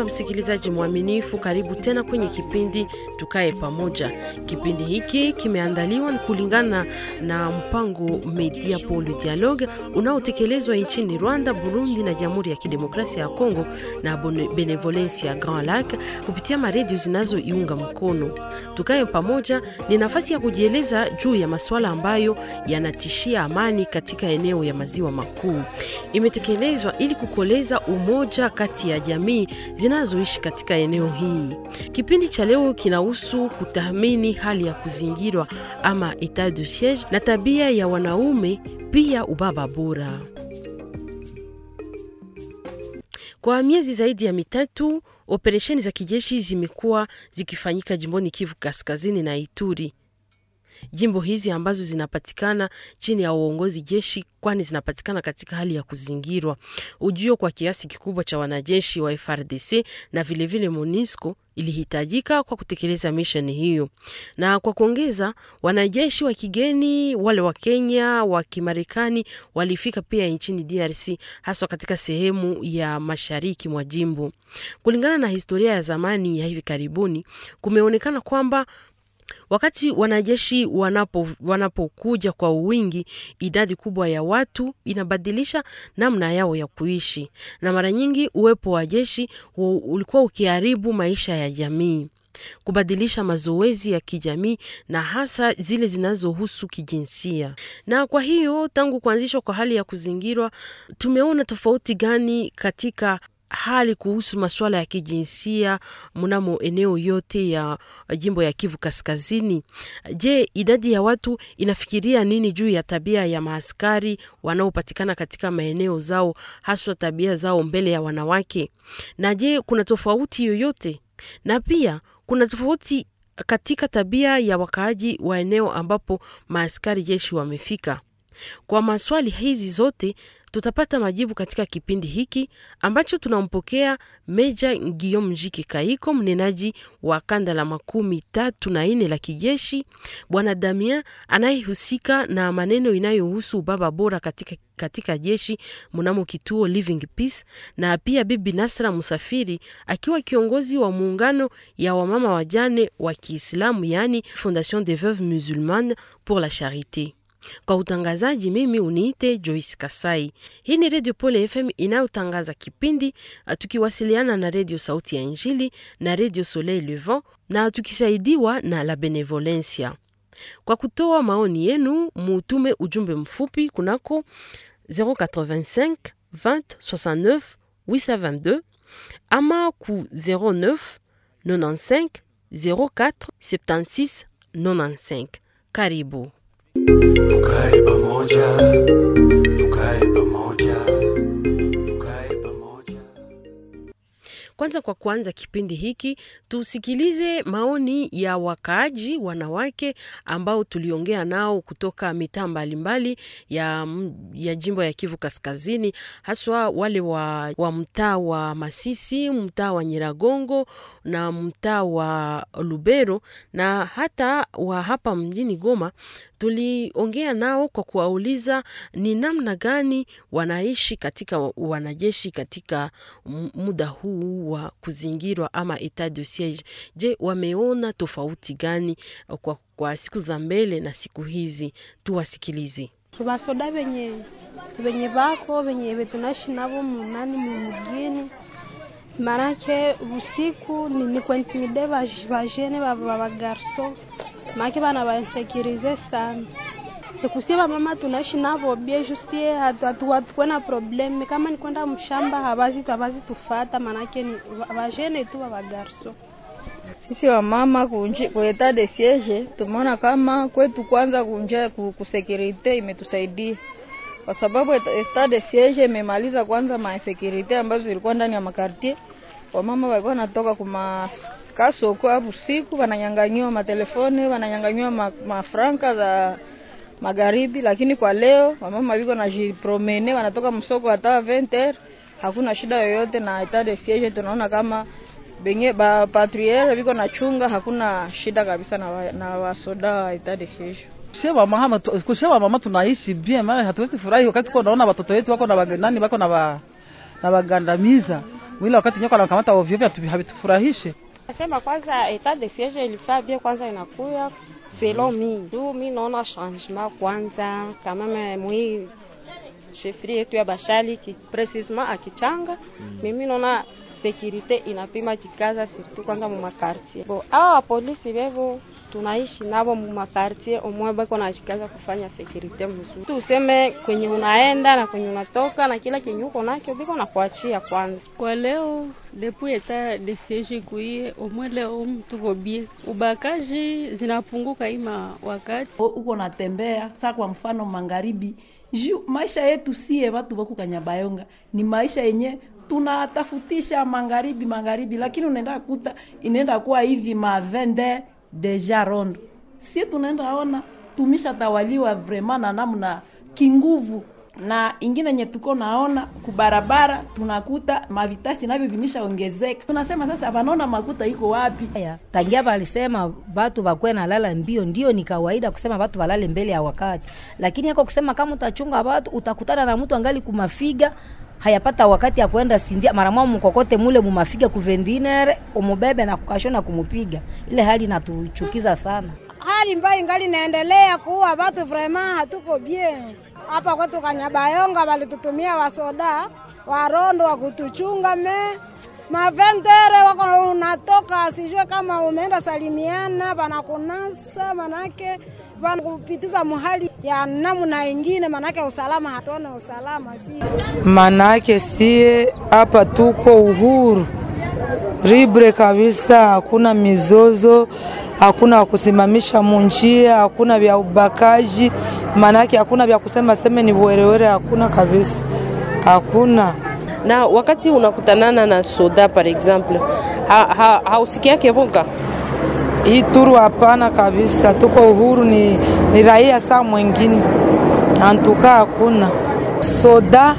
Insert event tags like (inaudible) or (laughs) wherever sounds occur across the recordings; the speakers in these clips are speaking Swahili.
mpendwa msikilizaji mwaminifu, karibu tena kwenye kipindi Tukae Pamoja. Kipindi hiki kimeandaliwa kulingana na mpango Media Pole Dialogue unaotekelezwa nchini Rwanda, Burundi na Jamhuri ya Kidemokrasia ya Kongo na Benevolence ya Grand Lac kupitia maredio zinazoiunga mkono. Tukae Pamoja ni nafasi ya kujieleza juu ya masuala ambayo yanatishia amani katika eneo ya maziwa makuu. Imetekelezwa ili kukoleza umoja kati ya jamii zinazoishi katika eneo hii. Kipindi cha leo kinahusu kutathmini hali ya kuzingirwa ama etat de siege na tabia ya wanaume, pia ubaba bora. Kwa miezi zaidi ya mitatu, operesheni za kijeshi zimekuwa zikifanyika jimboni Kivu Kaskazini na Ituri. Jimbo hizi ambazo zinapatikana chini ya uongozi jeshi, kwani zinapatikana katika hali ya kuzingirwa. Ujio kwa kiasi kikubwa cha wanajeshi wa FRDC na vilevile MONUSCO ilihitajika kwa kutekeleza misheni hiyo. Na kwa kuongeza, wanajeshi wa kigeni wale wa Kenya, wa Kimarekani walifika pia nchini DRC, haswa katika sehemu ya mashariki mwa jimbo. Kulingana na historia ya zamani ya hivi karibuni, kumeonekana kwamba wakati wanajeshi wanapo wanapokuja kwa wingi, idadi kubwa ya watu inabadilisha namna yao ya kuishi, na mara nyingi uwepo wa jeshi ulikuwa ukiharibu maisha ya jamii, kubadilisha mazoezi ya kijamii na hasa zile zinazohusu kijinsia. Na kwa hiyo tangu kuanzishwa kwa hali ya kuzingirwa, tumeona tofauti gani katika hali kuhusu masuala ya kijinsia mnamo eneo yote ya jimbo ya Kivu Kaskazini. Je, idadi ya watu inafikiria nini juu ya tabia ya maaskari wanaopatikana katika maeneo zao, haswa tabia zao mbele ya wanawake? Na je, kuna tofauti yoyote? Na pia kuna tofauti katika tabia ya wakaaji wa eneo ambapo maaskari jeshi wamefika? Kwa maswali hizi zote tutapata majibu katika kipindi hiki ambacho tunampokea Meja Guillaume Njike Kaiko, mnenaji wa kanda la makumi tatu na nne la kijeshi, Bwana Damien anayehusika na maneno inayohusu ubaba bora katika, katika jeshi mnamo kituo Living Peace, na pia Bibi Nasra Musafiri akiwa kiongozi wa muungano ya wamama wajane wa Kiislamu, yaani Fondation des Veuves Musulmanes pour la Charité. Kwa utangazaji mimi uniite Joyce Kasai. Hii ni Radio Pole FM inayotangaza kipindi tukiwasiliana na Radio Sauti ya Injili na Radio Soleil Levant na tukisaidiwa na La Benevolencia. Kwa kutoa maoni yenu, mutume ujumbe mfupi kunako 085 20 69 822 ama ku 09 95 04 76 95. Karibu. Tukae pamoja, tukae pamoja, tukae pamoja. Kwanza, kwa kuanza kipindi hiki, tusikilize maoni ya wakaaji wanawake ambao tuliongea nao kutoka mitaa mbalimbali ya, ya jimbo ya Kivu Kaskazini, haswa wale wa, wa mtaa wa Masisi, mtaa wa Nyiragongo na mtaa wa Lubero na hata wa hapa mjini Goma. Tuliongea nao kwa kuwauliza ni namna gani wanaishi katika wanajeshi katika muda huu wa kuzingirwa ama etat de siege. Je, wameona tofauti gani kwa, kwa siku za mbele na siku hizi? Tuwasikilize. Tumasoda venye venye bako venye tunaishi navo munani mumugini manake usiku ni, ni kuintimide bajene bagarso make bana bainsekirize sana. Ikusie bamama tunaishi navo bie justie na probleme. Kama nikwenda mshamba habazi habazi tufata manake ni vajene tu bagarso sisi wamama kueta de siege tumeona kama kwetu kwanza kunja kusekirite imetusaidia. Kwa sababu etat de siege imemaliza kwanza mainsekurite ambazo zilikuwa ndani ya makartier. Wamama walikuwa natoka kuma kasoko busiku wananyanganywa wananyang'anyiwa matelefone, wananyang'anyiwa ma, mafranka za magharibi, lakini kwa leo wamama wiko na jipromene, wanatoka msoko hata 20h, hakuna shida yoyote, na etat de siege tunaona kama benye ba patrouille viko na chunga, hakuna shida kabisa na, wa, na wasoda wa etat de siege. Shewa mama mama tunaishi bien, maana hatuwezi furahi wakati tuko naona watoto wetu wako na wagenani wako na wa, na wagandamiza wila wakati nyoka anakamata ovyo ovyo havitufurahishe. Nasema kwanza etat de siege ilifaa bien, kwanza inakuya selon mi. Juu mi naona changement kwanza kameme mwi chefri yetu ya Bashali ki, precisement akichanga mm. mimi naona sekurite inapima kikaza surtout kwanza mu makartier bo awa polisi vevo tunaishi navo mumakartie omwe beko nashikaza kufanya sekirite mzuri. Tuseme kwenye unaenda na kwenye unatoka na kila kenye uko nakyo biko na kuachia kwanza. Kwa leo depuis eta de siege kuie omwe leo tuko bie ubakaji zinapunguka ima wakati. Uko natembea saa kwa mfano magharibi ju maisha yetu sie watu wako Kanyabayonga. Ni maisha yenye tunatafutisha magharibi magharibi, lakini unaenda kuta inaenda kuwa hivi ma vende deja rondo, si tunaenda ona tumisha tawaliwa vrema na namna kinguvu na ingine nye tuko naona kubarabara tunakuta mavitasi navyo vimeshaongezeka. Tunasema sasa, vanaona makuta iko wapi? Haya, tangia valisema vatu vakwe na lala mbio, ndio ni kawaida kusema vatu valale mbele ya wakati, lakini yako kusema kama utachunga vatu utakutana na mtu angali kumafiga hayapata wakati ya kwenda sindia mara mwa mkokote mule mumafiga kuvendinere umubebe na kukashona kumupiga. Ile hali inatuchukiza sana. Hali mbaya ingali naendelea kuwa watu, vraiment hatuko bien hapa kwetu Kanyabayonga. Walitutumia wasoda warondo wa kutuchunga me maventere wako unatoka, sijue kama umeenda salimiana, wanakunasa manake banakupitiza muhali ya namna ingine, manake usalama hatuone usalama si. Manake sie hapa tuko uhuru. Libre kabisa, hakuna mizozo, hakuna kusimamisha munjia, hakuna vya ubakaji, manake hakuna vya kusema seme ni werewere, hakuna kabisa, hakuna. Na wakati unakutanana na soda par exemple hausikiake ha, ha, boga hii turu? Hapana kabisa, tuko uhuru, ni, ni raia saa mwingine antuka, hakuna soda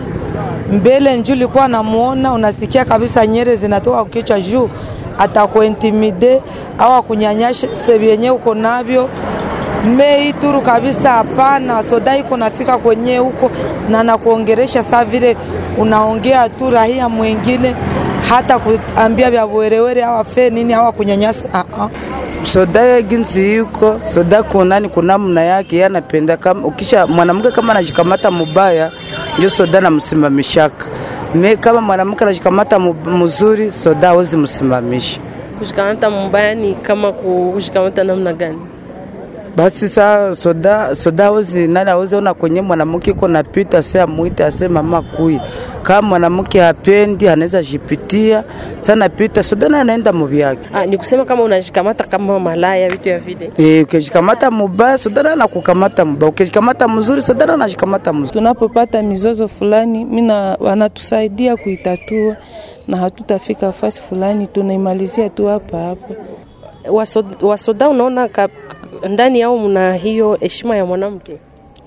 mbele njuu likuwa namuona, unasikia kabisa nyere zinatoka kichwa juu, atakuintimide au akunyanyasha vyenye uko navyo mei turu kabisa. Hapana, soda iko nafika kwenye huko na nakuongeresha saa vile unaongea tu rahia mwingine, hata kuambia vya werewere au afe nini au kunyanyasa uh -uh. Soda ya ginzi yuko soda kunani kuna mna yake yanapenda kama ukisha mwanamke kama anajikamata mubaya ndio soda namsimamishaka. Me kama mwanamke anajikamata mzuri soda awezi msimamisha. Kushikamata mubaya ni kama kushikamata namna gani? Basi saa soda soda hawezi nani hawezi ona kwenye mwanamke iko napita, se amuite ase mama kui. Kama mwanamke hapendi anaweza jipitia sana pita soda na anaenda muvyake. Ah, ni kusema kama unajikamata kama malaya vitu ya vile. Eh, ukijikamata mubaya soda na kukamata mubaya, ukijikamata mzuri soda na anajikamata mzuri. Tunapopata mizozo fulani, mina wanatusaidia kuitatua na hatutafika fasi fulani, tunaimalizia tu hapa hapa. Wasoda, wasoda unaona ndani yao mna hiyo heshima ya mwanamke?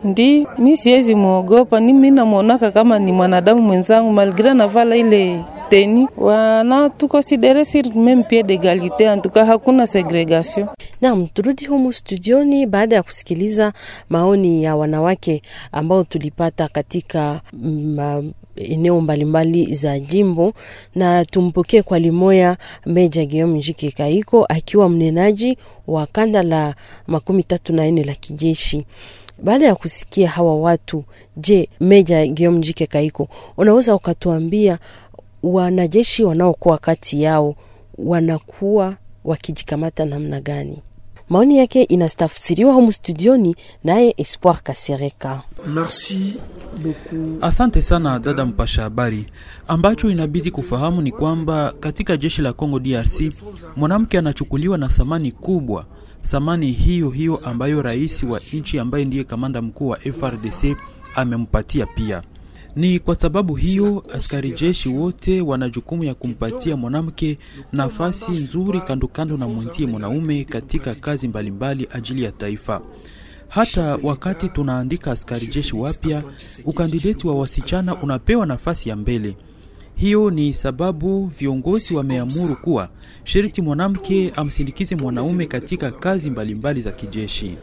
Ndi mi siwezi muogopa, ni mi namwonaka kama ni mwanadamu mwenzangu, malgre navala ile teni wana tukonsidere sur meme pied d'egalite, antuka hakuna segregation. Naam, turudi humu studioni baada ya kusikiliza maoni ya wanawake ambao tulipata katika mm, eneo mbalimbali za jimbo, na tumpokee kwa limoya Meja Guillaume Njike Kaiko akiwa mnenaji wa kanda la makumi tatu na nne la kijeshi. Baada ya kusikia hawa watu, je, Meja Guillaume Njike Kaiko, unaweza ukatuambia wanajeshi wanaokuwa kati yao wanakuwa wakijikamata namna gani? Maoni yake inastafsiriwa humu studioni naye Espoir Kasereka. Merci beaucoup. Asante sana dada mpasha habari. Ambacho inabidi kufahamu ni kwamba katika jeshi la Congo DRC mwanamke anachukuliwa na thamani kubwa, thamani hiyo hiyo ambayo rais wa nchi ambaye ndiye kamanda mkuu wa FRDC amempatia pia. Ni kwa sababu hiyo askari jeshi wote wana jukumu ya kumpatia mwanamke nafasi nzuri kando kando na mwenzie mwanaume katika kazi mbalimbali mbali ajili ya taifa. Hata wakati tunaandika askari jeshi wapya, ukandideti wa wasichana unapewa nafasi ya mbele. Hiyo ni sababu viongozi wameamuru kuwa sharti mwanamke amsindikize mwanaume katika kazi mbalimbali mbali za kijeshi.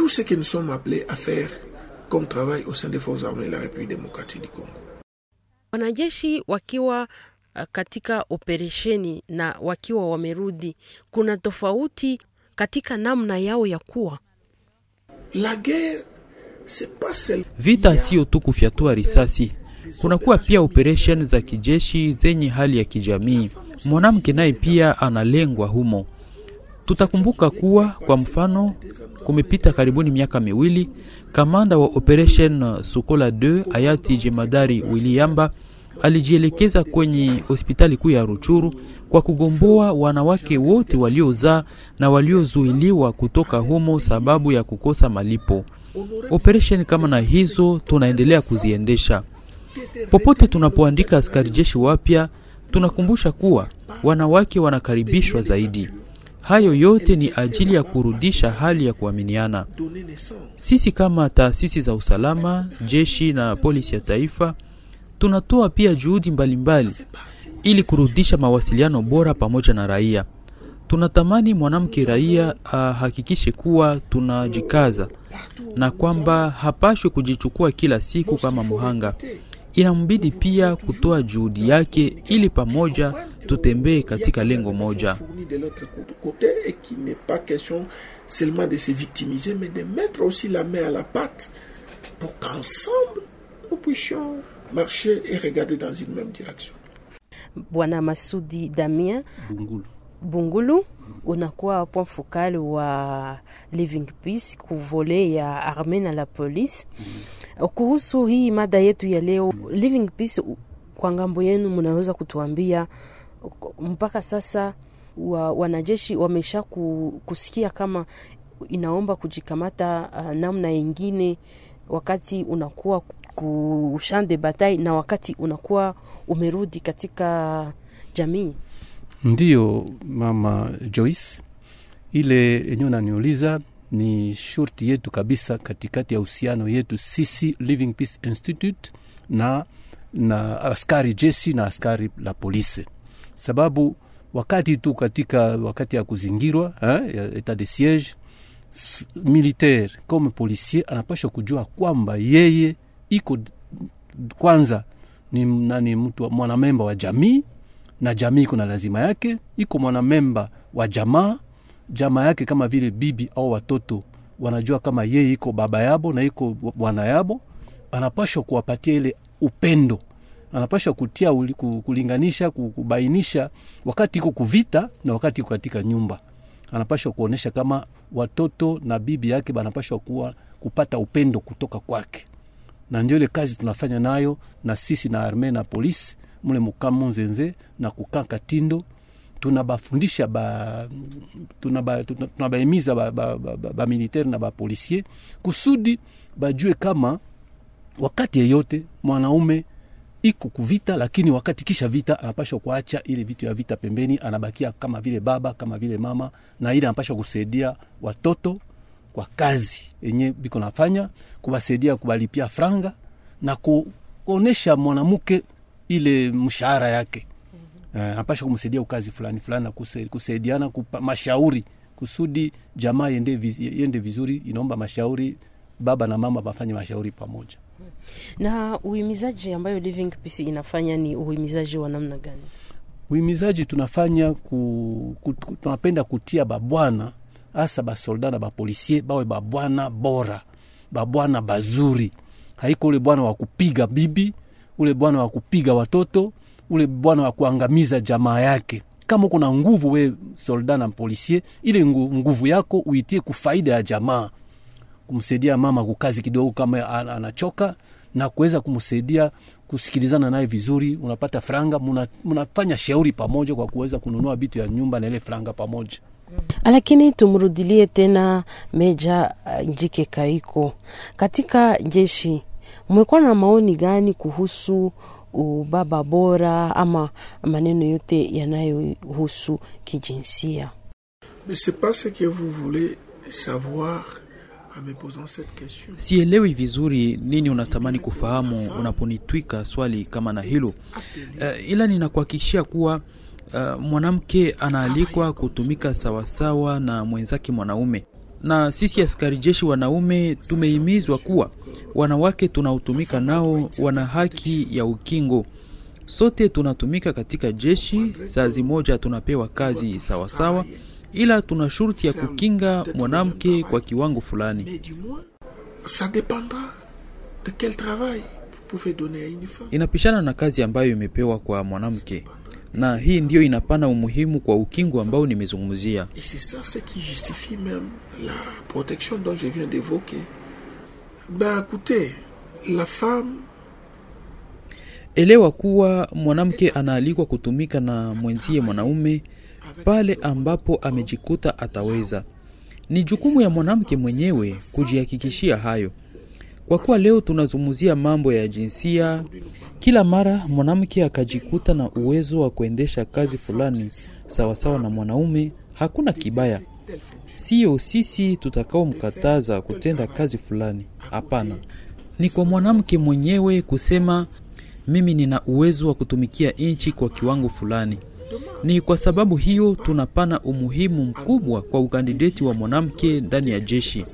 Tout ce que nous sommes appelés à faire comme travail au sein des forces armées de la République démocratique du Congo. Wanajeshi wakiwa uh, katika operesheni na wakiwa wamerudi, kuna tofauti katika namna yao ya kuwa. La guerre, c'est pas celle... Vita sio tu kufyatua risasi, kunakuwa pia operation za kijeshi zenye hali ya kijamii. Mwanamke naye pia analengwa humo. Tutakumbuka kuwa kwa mfano, kumepita karibuni miaka miwili, kamanda wa operation Sokola 2 hayati jemadari Williamba alijielekeza kwenye hospitali kuu ya Ruchuru kwa kugomboa wanawake wote waliozaa na waliozuiliwa kutoka humo sababu ya kukosa malipo. Operesheni kama na hizo tunaendelea kuziendesha popote tunapoandika askari jeshi wapya. Tunakumbusha kuwa wanawake wanakaribishwa zaidi. Hayo yote ni ajili ya kurudisha hali ya kuaminiana. Sisi kama taasisi za usalama, jeshi na polisi ya taifa tunatoa pia juhudi mbalimbali mbali, ili kurudisha mawasiliano bora pamoja na raia. Tunatamani mwanamke raia ahakikishe kuwa tunajikaza na kwamba hapashwe kujichukua kila siku kama muhanga. Inambidi pia kutoa juhudi yake ili pamoja tutembee katika lengo moja. de l'autre côté et qu'il n'est pas question seulement de se victimiser, mais de mettre aussi la main à la pâte pour qu'ensemble nous puissions marcher et regarder dans une même direction. Bwana Masudi Damien Bungulu. Bungulu, unakuwa point focal wa Living Peace kuvole ya arme na la polisi. Kuhusu hii mada yetu ya leo, Living Peace, kwa ng'ambo yenu mnaweza kutuambia mpaka sasa wa, wanajeshi wamesha kusikia kama inaomba kujikamata uh, namna yengine wakati unakuwa kushan de na wakati unakuwa umerudi katika jamii. Ndiyo mama Joyce, ile enyewe naniuliza ni shurti yetu kabisa katikati ya uhusiano yetu sisi Living Peace Institute na na askari jeshi na askari la polisi, sababu wakati tu katika wakati ya kuzingirwa eh, ya etat de siege militaire comme policier anapasha kujua kwamba yeye iko kwanza ni nani, mtu mwanamemba wa jamii na jamii iko na lazima yake, iko mwanamemba wa jamaa jamaa yake, kama vile bibi au watoto wanajua kama yeye iko baba yabo na iko bwana yabo, anapashwa kuwapatia ile upendo anapashwa kutia uli, kulinganisha kubainisha wakati iko kuvita na wakati iko katika nyumba. Anapashwa kuonyesha kama watoto na bibi yake banapashwa kuwa kupata upendo kutoka kwake, na ndio ile kazi tunafanya nayo na sisi na arme na polisi mule mukamu nzenze na kukaa Katindo tunabafundisha ba, tunabaimiza ba, ba, ba, ba, ba militaire na bapolisier kusudi bajue kama wakati yeyote mwanaume iko kuvita, lakini wakati kisha vita anapasha kuacha ile vitu ya vita pembeni, anabakia kama vile baba, kama vile mama, na ile anapashwa kusaidia watoto kwa kazi yenye biko nafanya, kuwasaidia kubalipia franga na kuonesha mwanamke ile mshahara yake uh, anapashwa kumsaidia ukazi fulani fulani na kusaidiana kupa mashauri kusudi jamaa yende, viz, yende vizuri. Inaomba mashauri, baba na mama wafanye mashauri pamoja na uhimizaji ambayo Living Peace inafanya ni uhimizaji wa namna gani? Uhimizaji tunafanya ku, ku, tunapenda kutia babwana hasa basolda na bapolisie bawe babwana bora, babwana bazuri. Haiko ule bwana wa kupiga bibi, ule bwana wa kupiga watoto, ule bwana wa kuangamiza jamaa yake. Kama uko na nguvu we solda na polisie, ile nguvu yako uitie kufaida ya jamaa, kumsaidia mama kukazi kidogo kama anachoka na kuweza kumsaidia kusikilizana naye vizuri, unapata franga, munafanya muna shauri pamoja kwa kuweza kununua vitu ya nyumba na ile franga pamoja. Lakini tumrudilie tena Meja Njike Kaiko, katika jeshi mmekuwa na maoni gani kuhusu ubaba bora ama maneno yote yanayohusu kijinsia? Mais c'est pas ce que vous voulez savoir Sielewi vizuri nini unatamani kufahamu unaponitwika swali kama na hilo. Uh, ila ninakuhakikishia kuwa uh, mwanamke anaalikwa kutumika sawasawa na mwenzake mwanaume, na sisi askari jeshi wanaume tumehimizwa kuwa wanawake tunaotumika nao wana haki ya ukingo. Sote tunatumika katika jeshi, saa moja tunapewa kazi sawasawa, sawa, ila tuna shurti ya kukinga mwanamke kwa kiwango fulani. Inapishana na kazi ambayo imepewa kwa mwanamke, na hii ndiyo inapana umuhimu kwa ukingo ambao nimezungumzia. Ben écoutez, la femme Elewa kuwa mwanamke anaalikwa kutumika na mwenzie mwanaume pale ambapo amejikuta ataweza. Ni jukumu ya mwanamke mwenyewe kujihakikishia hayo. Kwa kuwa leo tunazungumzia mambo ya jinsia, kila mara mwanamke akajikuta na uwezo wa kuendesha kazi fulani sawasawa na mwanaume, hakuna kibaya. Sio sisi tutakaomkataza kutenda kazi fulani, hapana. Ni kwa mwanamke mwenyewe kusema mimi nina uwezo wa kutumikia nchi kwa kiwango fulani. Ni kwa sababu hiyo tunapana umuhimu mkubwa kwa ukandideti wa mwanamke ndani ya jeshi.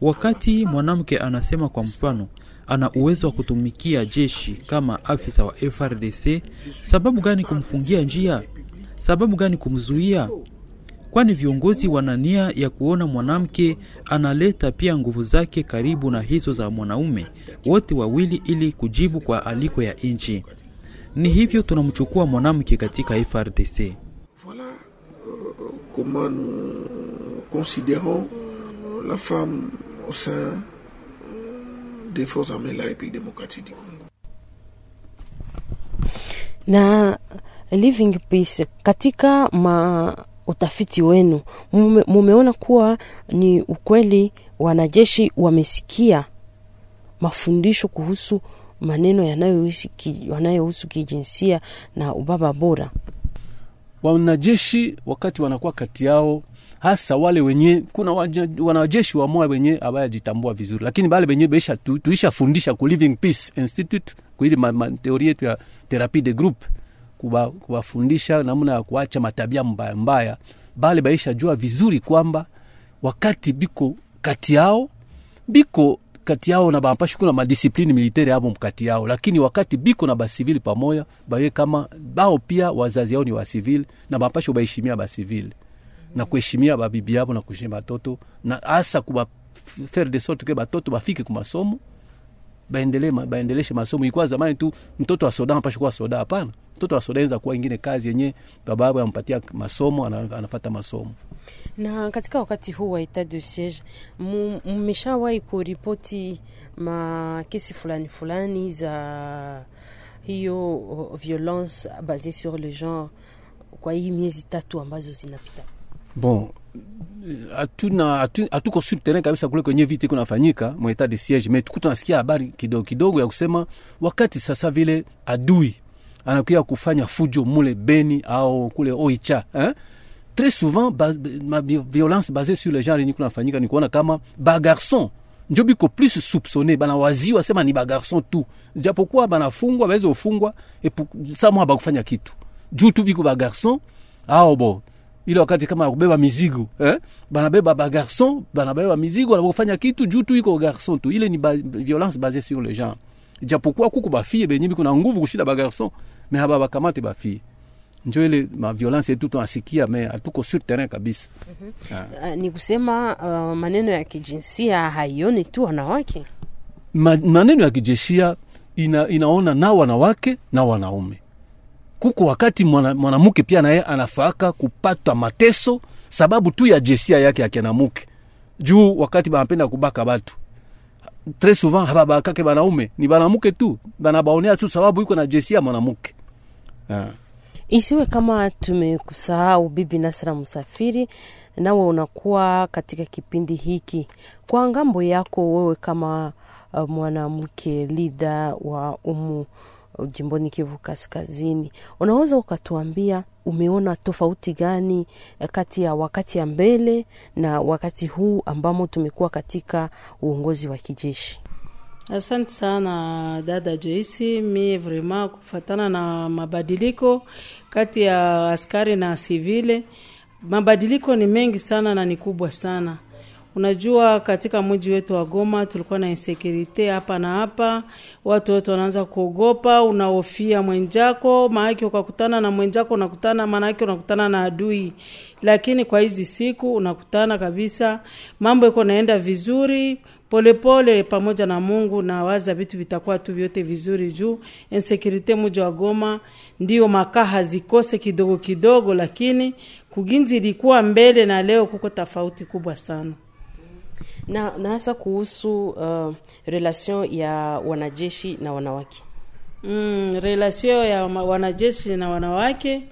Wakati mwanamke anasema kwa mfano ana uwezo wa kutumikia jeshi kama afisa wa FRDC, sababu gani kumfungia njia? Sababu gani kumzuia? Kwani viongozi wana nia ya kuona mwanamke analeta pia nguvu zake karibu na hizo za mwanaume, wote wawili, ili kujibu kwa aliko ya nchi. Ni hivyo tunamchukua mwanamke katika FRDC. comment nous considérons la femme au sein des forces armées de la République démocratique du Congo. na living peace katika ma utafiti wenu. Mume, mumeona kuwa ni ukweli wanajeshi wamesikia mafundisho kuhusu maneno yanayohusu ki, yanayohusu kijinsia na ubaba bora. Wanajeshi wakati wanakuwa kati yao hasa wale wenye kuna wanajeshi wamoya wenye abayajitambua vizuri lakini bale wenye tuisha fundisha ku living peace institute kuili ma, yetu ya therapie de group kuba- kuwafundisha namna ya kuacha matabia mbaya mbaya bale baisha jua vizuri kwamba wakati biko kati yao biko kati yao na bampashi kuna madisiplini militeri abo mkati yao. Lakini wakati biko na basivili pamoja baye kama bao pia wazazi yao ni wasivili na bampashi baheshimia basivili na kuheshimia babibi yabo na kuheshimia batoto na hasa kuba faire de sorte que batoto bafike ku masomo baendelee baendeleshe masomo. Ilikuwa zamani tu mtoto wa soda anapashi kuwa soda hapana. Mtoto wa soda anaweza kuwa ingine kazi yenye baba yake anampatia masomo anafata masomo. Na katika wakati huu wa etat de siege mmeshawahi kuripoti makesi fulani fulani za hiyo violence basee sur le genre kwa hii miezi tatu ambazo zinapita bon hatuna hatu- hatuko sur terrain kabisa kule kwenye vita kunafanyika mu etat de siege mais tuku tunasikia habari kidogo kidogo ya kusema wakati sasa vile adui anakuya kufanya fujo mule beni au kule oicha eh? très souvent ma violence basée sur le genre yenye kunafanyika ni kuona kama bagarson njo biko plus soupçonné banawaziwa sema ni bagarson tu japokuwa banafungwa baweza ufungwa epu- samwa bakufanya kitu juu tu biko bagarson ao bo ile wakati kama ya kubeba mizigo eh? banabeba bagarson banabeba mizigo wanapofanya kitu juu tu iko garson tu. Ile ni ba, violence basée sur le genre japokuwa kuku bafie benye biko na nguvu kushida bagarson me haba bakamate bafie njo ile ma violence yetu tunasikia me hatuko sur terrain kabisa. Mm Ah. uh, ni kusema uh, maneno ya kijinsia haioni tu wanawake? Ma, maneno ya kijinsia ina, inaona na wanawake na wanaume kuko wakati mwana- mwanamke pia naye anafaaka kupata mateso sababu tu ya jesia yake ya kianamuke juu wakati banapenda kubaka batu tres souvent hababakake banaume ni banamuke tu banabaonea tu sababu iko na jesia mwanamuke. Yeah. isiwe kama tumekusahau bibi nasra msafiri nawe unakuwa katika kipindi hiki. Kwa ng'ambo yako wewe kama uh, mwanamke lida wa umu jimboni kivu kaskazini unaweza ukatuambia umeona tofauti gani eh, kati ya wakati ya mbele na wakati huu ambamo tumekuwa katika uongozi wa kijeshi Asante sana dada Joisi. Mie vrema kufatana na mabadiliko kati ya askari na sivile, mabadiliko ni mengi sana na ni kubwa sana. Unajua, katika mji wetu wa Goma tulikuwa na insecurity hapa na hapa, watu wote wanaanza kuogopa, unahofia mwenjako, maanake ukakutana na mwenjako unakutana, maanake unakutana na adui. Lakini kwa hizi siku unakutana kabisa, mambo iko naenda vizuri. Polepole pole, pamoja na Mungu na waza vitu vitakuwa tu vyote vizuri, juu. Insecurity mji wa Goma ndio makaa hazikose kidogo kidogo, lakini kuginzi ilikuwa mbele na leo kuko tofauti kubwa sana na na hasa kuhusu uh, relation ya wanajeshi na wanawake mm, relation ya wanajeshi na wanawake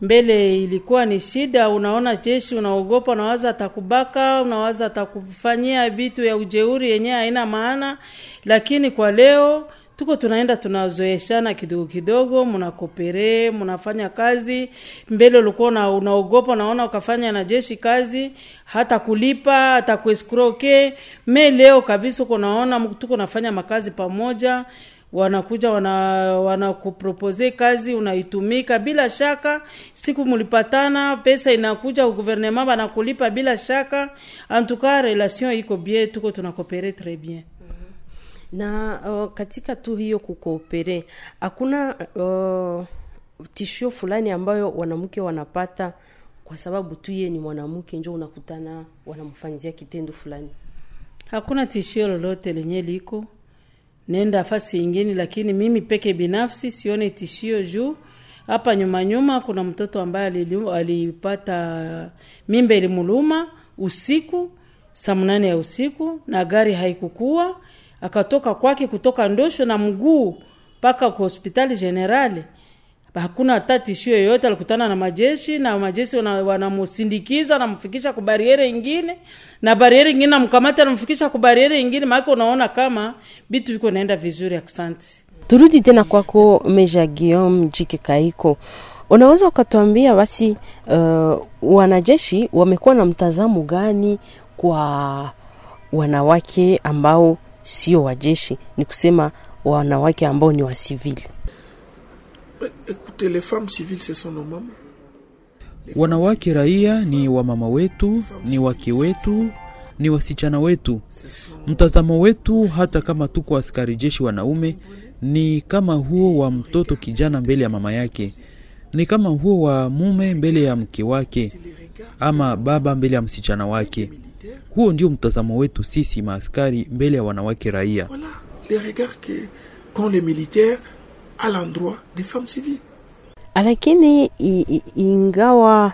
mbele ilikuwa ni shida. Unaona jeshi unaogopa, unawaza atakubaka, unawaza atakufanyia vitu ya ujeuri yenyewe haina maana, lakini kwa leo tuko tunaenda tunazoeshana kidogo kidogo, mnakopere mnafanya kazi. Mbele ulikuwa unaogopa, naona ukafanya na jeshi kazi hata kulipa hata kueskroke. Me leo kabisa uko naona tuko nafanya makazi pamoja wanakuja wanakupropose wana kazi unaitumika bila shaka. Siku mlipatana, pesa inakuja guvernema, banakulipa bila shaka. Antuka relation iko bien, tuko tunakopere tres bien na uh, katika tu hiyo kukoopere hakuna uh, tishio fulani ambayo wanamke wanapata kwa sababu tu ye ni mwanamke njo unakutana wanamfanyizia kitendo fulani. Hakuna tishio lolote lenye liko. Nenda fasi ingine, lakini mimi peke binafsi sione tishio juu. Hapa nyuma nyuma kuna mtoto ambaye alipata mimba ilimuluma usiku saa mnane ya usiku na gari haikukua akatoka kwake kutoka ndosho na mguu mpaka kwa hospitali generali. Hakuna hata tishio yoyote. Alikutana na majeshi na majeshi wanamusindikiza namfikisha kwa bariere ingine, na bariere ingine namkamata namfikisha kwa bariere ingine. Maana unaona kama vitu viko naenda vizuri. Asante. Turudi tena kwako Meja Guillaume Jike Kaiko, unaweza ukatuambia basi, uh, wanajeshi wamekuwa na mtazamo gani kwa wanawake ambao sio wajeshi, ni kusema wanawake ambao ni wa sivili Wanawake raia ni wamama wetu, ni wake wetu, ni wasichana wetu. Mtazamo wetu, hata kama tuko askari jeshi wanaume, ni kama huo wa mtoto kijana mbele ya mama yake, ni kama huo wa mume mbele ya mke wake, ama baba mbele ya msichana wake. Huo ndio mtazamo wetu sisi maaskari mbele ya wanawake raia. Voilà les regards que qu'ont les militaires à l'endroit des femmes civiles. Lakini ingawa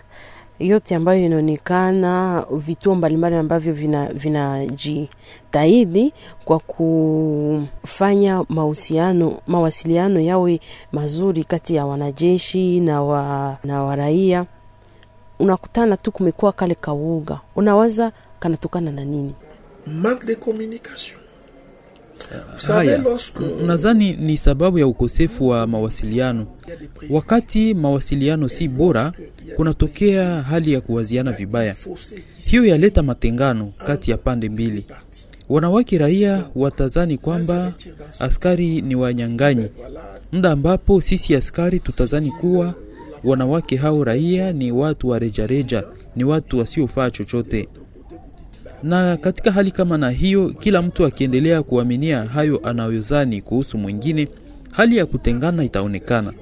yote ambayo inaonekana vituo mbalimbali ambavyo vinajitahidi vina kwa kufanya mahusiano mawasiliano yawe mazuri kati ya wanajeshi na wa, na waraia, unakutana tu kumekuwa kale kauga, unawaza kanatokana na nini? Manque de communication. Haya, nadhani ni sababu ya ukosefu wa mawasiliano. Wakati mawasiliano si bora, kunatokea hali ya kuwaziana vibaya. Hiyo yaleta matengano kati ya pande mbili. Wanawake raia watazani kwamba askari ni wanyang'anyi, muda ambapo sisi askari tutazani kuwa wanawake hao raia ni watu wa rejareja, ni watu wasiofaa chochote na katika hali kama na hiyo, kila mtu akiendelea kuaminia hayo anayozani kuhusu mwingine, hali ya kutengana itaonekana.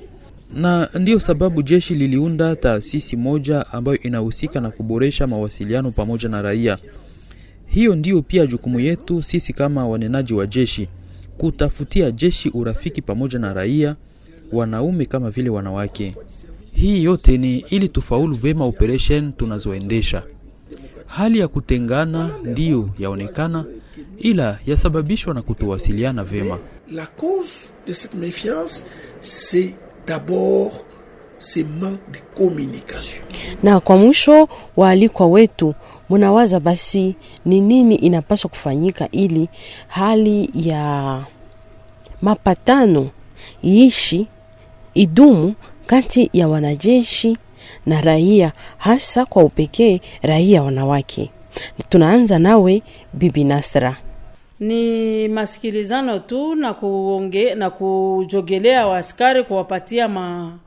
Na ndiyo sababu jeshi liliunda taasisi moja ambayo inahusika na kuboresha mawasiliano pamoja na raia. Hiyo ndiyo pia jukumu yetu sisi kama wanenaji wa jeshi, kutafutia jeshi urafiki pamoja na raia, wanaume kama vile wanawake. Hii yote ni ili tufaulu vema operation tunazoendesha. Hali ya kutengana ndiyo yaonekana, ila yasababishwa na kutowasiliana vema. La cause de cette méfiance c'est d'abord ce manque de communication. Na kwa mwisho, waalikwa wetu, munawaza basi ni nini inapaswa kufanyika ili hali ya mapatano iishi idumu kati ya wanajeshi na raia, hasa kwa upekee raia wanawake. Tunaanza nawe Bibi Nasra. ni masikilizano tu na kuonge, na kujogelea waaskari kuwapatia ma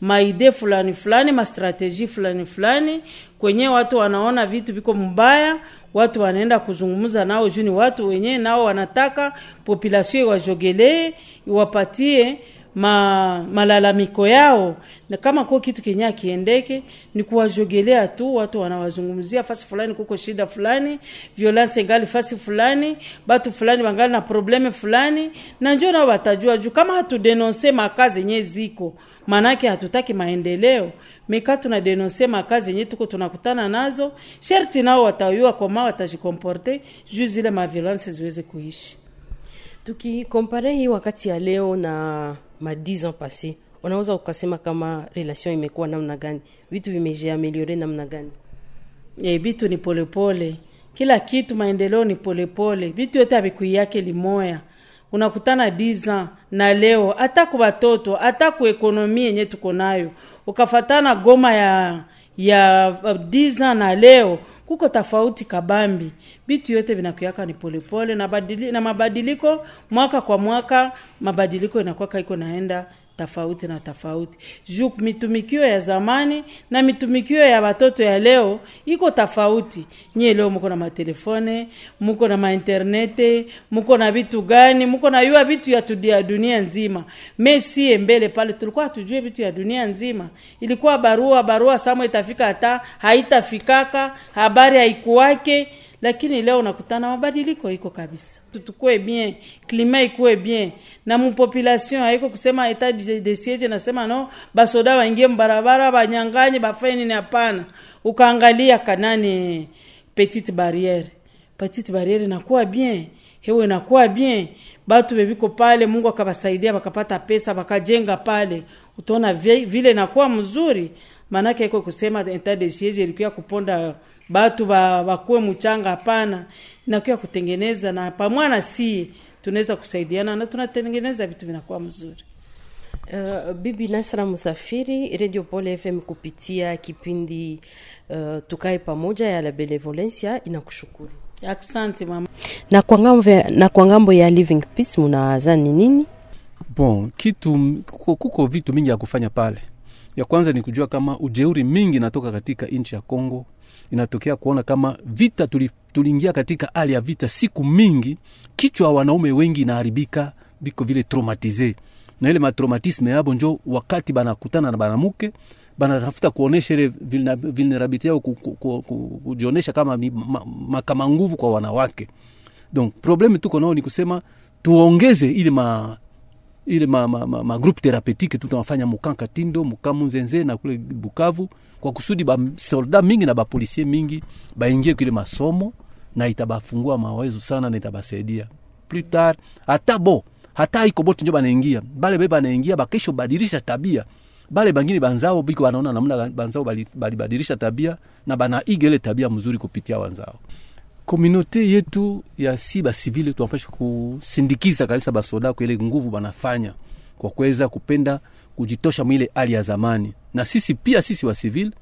maide fulani fulani mastrateji fulani fulani kwenye watu wanaona vitu viko mbaya watu wanaenda kuzungumza nao juu ni watu wenyewe nao wanataka populasio iwajogelee iwapatie ma, malalamiko yao. Na kama ko kitu kenye akiendeke ni kuwajogelea tu watu wanawazungumzia fasi fulani kuko shida fulani violence ngali fasi fulani batu fulani wangali na probleme fulani na njo nao watajua juu. Kama hatudenonse makazi yenye ziko maanake hatutaki maendeleo. Mika, tuna denonse makazi yenye tuko tunakutana nazo sherti nao watayua koma watajikomporte juu zile maviolence ziweze kuishi. Tukikompare hii wakati ya leo na ma 10 ans passé unaweza ukasema kama relation imekuwa namna gani? Vitu vimejiameliore namna gani? E, vitu ni polepole. Pole. kila kitu maendeleo ni polepole. Vitu yote havikuiyake limoya unakutana diza na leo hata ku watoto hata ku ekonomi yenye tuko nayo. Ukafatana goma ya ya diza na leo kuko tofauti kabambi. Bitu yote vinakuyaka ni polepole na, badili, na mabadiliko mwaka kwa mwaka mabadiliko inakwaka iko naenda tofauti na tofauti. Juu mitumikio ya zamani na mitumikio ya watoto ya leo iko tofauti. Nyie leo muko na matelefone muko na mainternete muko na vitu gani muko na yua vitu ya, tudia dunia nzima. Mesie mbele pale tulikuwa hatujue vitu ya dunia nzima. Ilikuwa barua barua samo itafika hata haitafikaka habari haikuwake lakini leo nakutana mabadiliko iko kabisa. Tutukue bien klima ikuwe bien. Na mupopulation haiko kusema etat de siege nasema no basoda waingie mbarabara banyanganye bafanye nini? Hapana. Ukaangalia kanani petite barriere petite barriere nakuwa bien. Hewe nakuwa bien. Batu bebiko pale mungu akabasaidia bakapata pesa bakajenga pale. Utaona vile nakuwa mzuri. Maanake iko kusema etat de siege ilikuwa kuponda batu bakuwe mchanga hapana inakuwa kutengeneza na pamwana si tunaweza kusaidiana na tunatengeneza vitu vinakuwa mzuri Uh, bibi Nasra Musafiri, Radio Pole FM kupitia kipindi uh, tukae pamoja ya la benevolencia inakushukuru. Asante mama. Na kwa ng'ambo na kwa ng'ambo ya Living Peace munawazani nini? Bon, kitu kuko, kuko vitu mingi ya kufanya pale. Ya kwanza ni kujua kama ujeuri mingi natoka katika nchi ya Kongo inatokea kuona kama vita tuliingia katika hali ya vita siku mingi, kichwa wa wanaume wengi inaharibika, biko vile traumatize na ile matraumatisme yabo, njo wakati banakutana na banamuke banatafuta kuonesha ile vulnerability yao, kujionesha kama makama ma, nguvu kwa wanawake. Donc probleme tuko nao ni kusema tuongeze ile ile ma, ma, ma, ma groupe thérapeutique tunafanya mukanka tindo mukamu nzenze na kule Bukavu kwa kusudi ba solda mingi na bapolisie mingi baingie kile masomo na itabafungua mawazo sana na itabasaidia. Plus tard hata bo hata iko bote njo banaingia. Bale be banaingia bakesho badilisha tabia. Bale bangine banzao biko wanaona namna banzao balibadilisha bali tabia na banaiga ile tabia mzuri kupitia wanzao komunote yetu ya si basivile tunapasha kusindikiza kabisa basoda kwa ile nguvu banafanya kwa kuweza kupenda kujitosha mwile hali ya zamani, na sisi pia sisi wa civil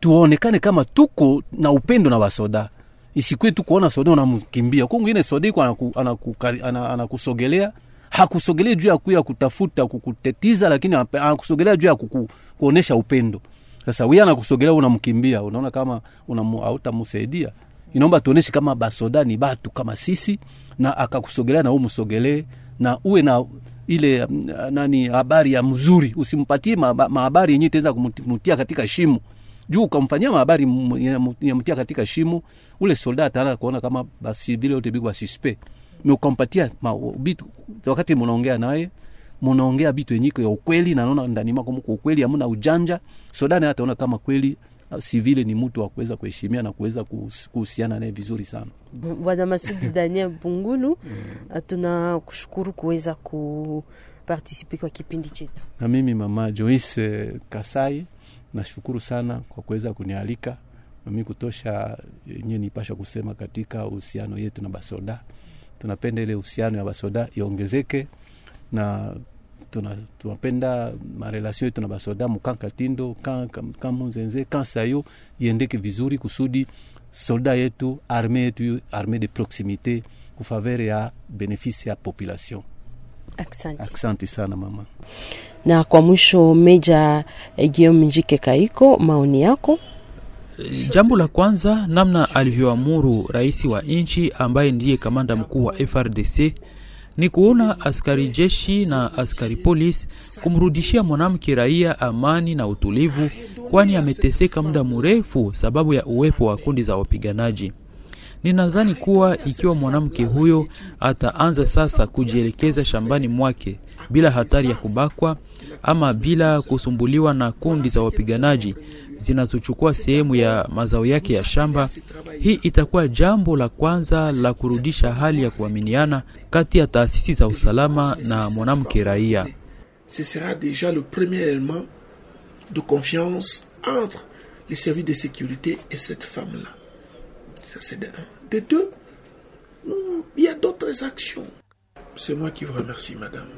tuonekane kama tuko na upendo na wasoda, isikwe tu kuona soda unamkimbia kwa mwingine. Soda iko anakusogelea anaku, anaku hakusogelea juu ya kuya kutafuta kukutetiza, lakini anakusogelea juu ya kuku, kuonesha upendo. Sasa wewe anakusogelea unamkimbia, unaona kama hautamsaidia. Inaomba tuoneshe kama basoda ni batu kama sisi, na akakusogelea na umsogelee na uwe na ile nani habari ya mzuri, usimpatie mahabari yenyewe itaweza kumtia katika shimo. Juu ukamfanyia mahabari yamtia katika shimo, ule soldat ataanza kuona kama basi vile yote biko basispe me ukampatia bitu, wakati munaongea naye munaongea bitu yenyiko ya ukweli, na naona ndani mwako mko ukweli, hamuna ujanja. soldat ataona kama kweli sivile ni mtu wa kuweza kuheshimia na kuweza kuhusiana naye vizuri sana. Bwana Masudi (laughs) Daniel Bungulu, tunakushukuru kuweza kupartisipe kwa kipindi chetu. Na mimi mama Joyce Kasai nashukuru sana kwa kuweza kunialika nami kutosha yenyewe nipasha kusema katika uhusiano yetu na basoda. Tunapenda ile uhusiano ya basoda iongezeke na tunapenda marelasio yetu na basoda mukanka tindo kamunzenze kansayo iendeke vizuri kusudi solda yetu arme yetu arme de proximite kufavere ya benefisi ya population. Asante. Asante sana mama. Na kwa mwisho, Meja eh, Guillaume Njike Kaiko, maoni yako? Jambo la kwanza, namna alivyoamuru rais wa nchi ambaye ndiye kamanda mkuu wa FRDC ni kuona askari jeshi na askari polisi kumrudishia mwanamke raia amani na utulivu, kwani ameteseka muda mrefu sababu ya uwepo wa kundi za wapiganaji. Ninadhani kuwa ikiwa mwanamke huyo ataanza sasa kujielekeza shambani mwake bila hatari ya kubakwa ama bila kusumbuliwa na kundi za wapiganaji zinazochukua sehemu ya mazao yake ya shamba, hii itakuwa jambo la kwanza la kurudisha hali ya kuaminiana kati ya taasisi za usalama na mwanamke raia. Ce sera deja le premier element de confiance entre les services de et cette femme-là. Ça, c'est de un. De deux, hmm, il y a d'autres actions. C'est moi qui vous remercie, madame.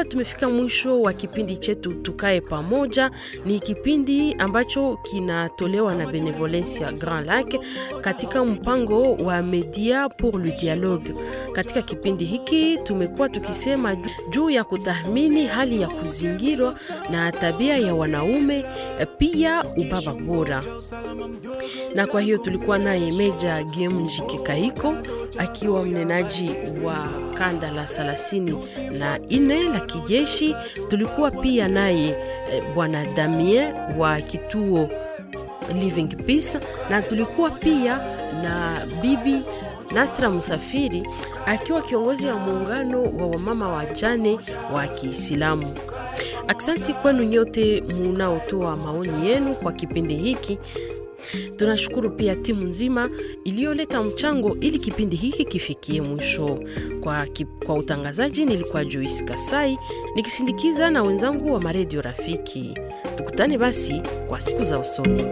Hapa tumefika mwisho wa kipindi chetu Tukae Pamoja. Ni kipindi ambacho kinatolewa na Benevolencia Grand Lac katika mpango wa Media pour le Dialogue. Katika kipindi hiki tumekuwa tukisema juu ya kutathmini hali ya kuzingirwa na tabia ya wanaume, pia ubaba bora. Na kwa hiyo tulikuwa naye Meja Guillaume Njike Kaiko akiwa mnenaji wa kanda la thelathini na ine la kijeshi. Tulikuwa pia naye eh, bwana Damien wa kituo Living Peace, na tulikuwa pia na bibi Nasra Msafiri akiwa kiongozi wa muungano wa wamama wajane wa Kiislamu. Aksanti kwenu nyote munaotoa maoni yenu kwa kipindi hiki. Tunashukuru pia timu nzima iliyoleta mchango ili kipindi hiki kifikie mwisho. Kwa, kwa utangazaji nilikuwa Joyce Kasai nikisindikiza na wenzangu wa maredio Rafiki. Tukutane basi kwa siku za usoni.